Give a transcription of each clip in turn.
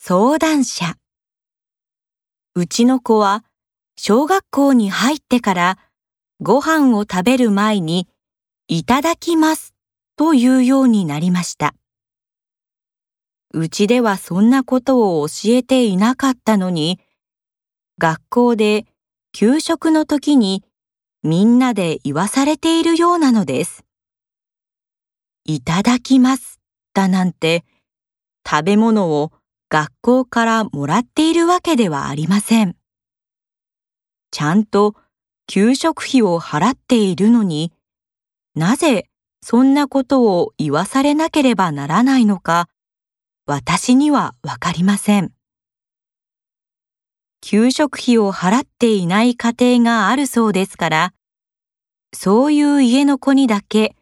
相談者うちの子は小学校に入ってからご飯を食べる前にいただきますというようになりました。うちではそんなことを教えていなかったのに、学校で給食の時にみんなで言わされているようなのです。いただきますだなんて食べ物を学校からもらっているわけではありません。ちゃんと給食費を払っているのになぜそんなことを言わされなければならないのか私にはわかりません。給食費を払っていない家庭があるそうですから、そういう家の子にだけ、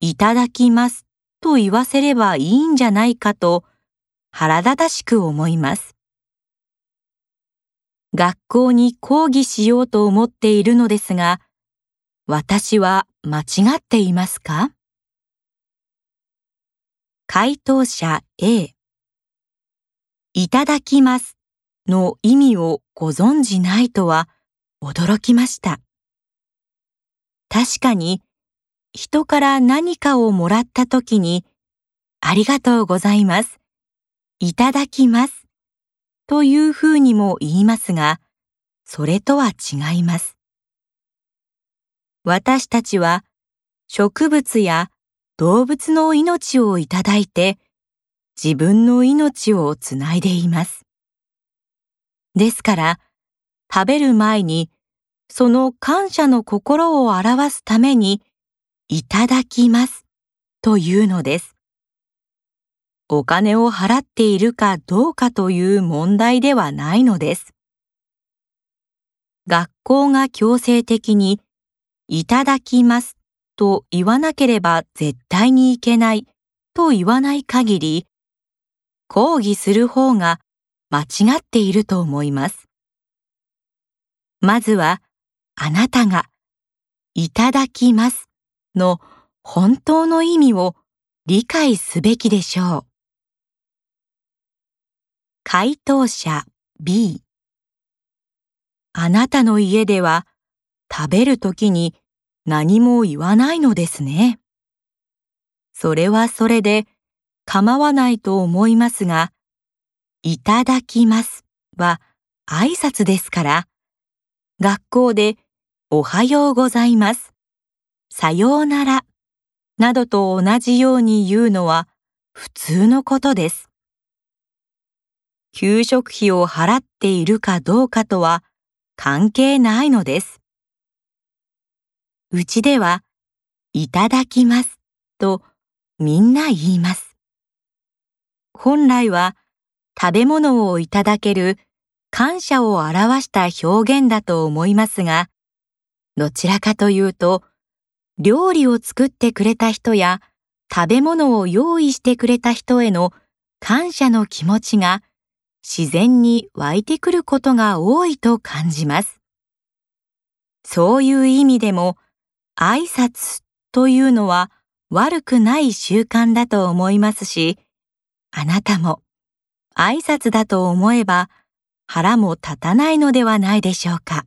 いただきますと言わせればいいんじゃないかと腹立たしく思います。学校に講義しようと思っているのですが、私は間違っていますか？回答者 A いただきますの意味をご存じないとは驚きました。確かに人から何かをもらった時にありがとうございます。いただきます。というふうにも言いますが、それとは違います。私たちは植物や動物の命をいただいて自分の命をつないでいます。ですから食べる前にその感謝の心を表すためにいただきますというのです。お金を払っているかどうかという問題ではないのです。学校が強制的にいただきますと言わなければ絶対にいけないと言わない限り、抗議する方が間違っていると思います。まずは、あなたが、いただきますの本当の意味を理解すべきでしょう。回答者 B あなたの家では食べるときに何も言わないのですね。それはそれで構わないと思いますが、いただきますは挨拶ですから、学校でおはようございます、さようなら、などと同じように言うのは普通のことです。給食費を払っているかどうかとは関係ないのです。うちでは、いただきますとみんな言います。本来は食べ物をいただける感謝を表した表現だと思いますが、どちらかというと、料理を作ってくれた人や食べ物を用意してくれた人への感謝の気持ちが自然に湧いてくることが多いと感じます。そういう意味でも、挨拶というのは悪くない習慣だと思いますし、あなたも挨拶だと思えば腹も立たないのではないでしょうか。